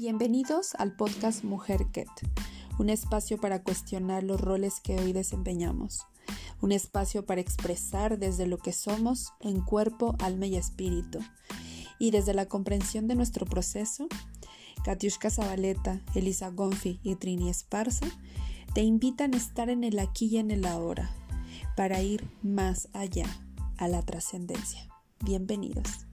Bienvenidos al podcast Mujer Ket, un espacio para cuestionar los roles que hoy desempeñamos, un espacio para expresar desde lo que somos en cuerpo, alma y espíritu, y desde la comprensión de nuestro proceso, Katiushka Zabaleta, Elisa Gonfi y Trini Esparza te invitan a estar en el aquí y en el ahora, para ir más allá, a la trascendencia. Bienvenidos.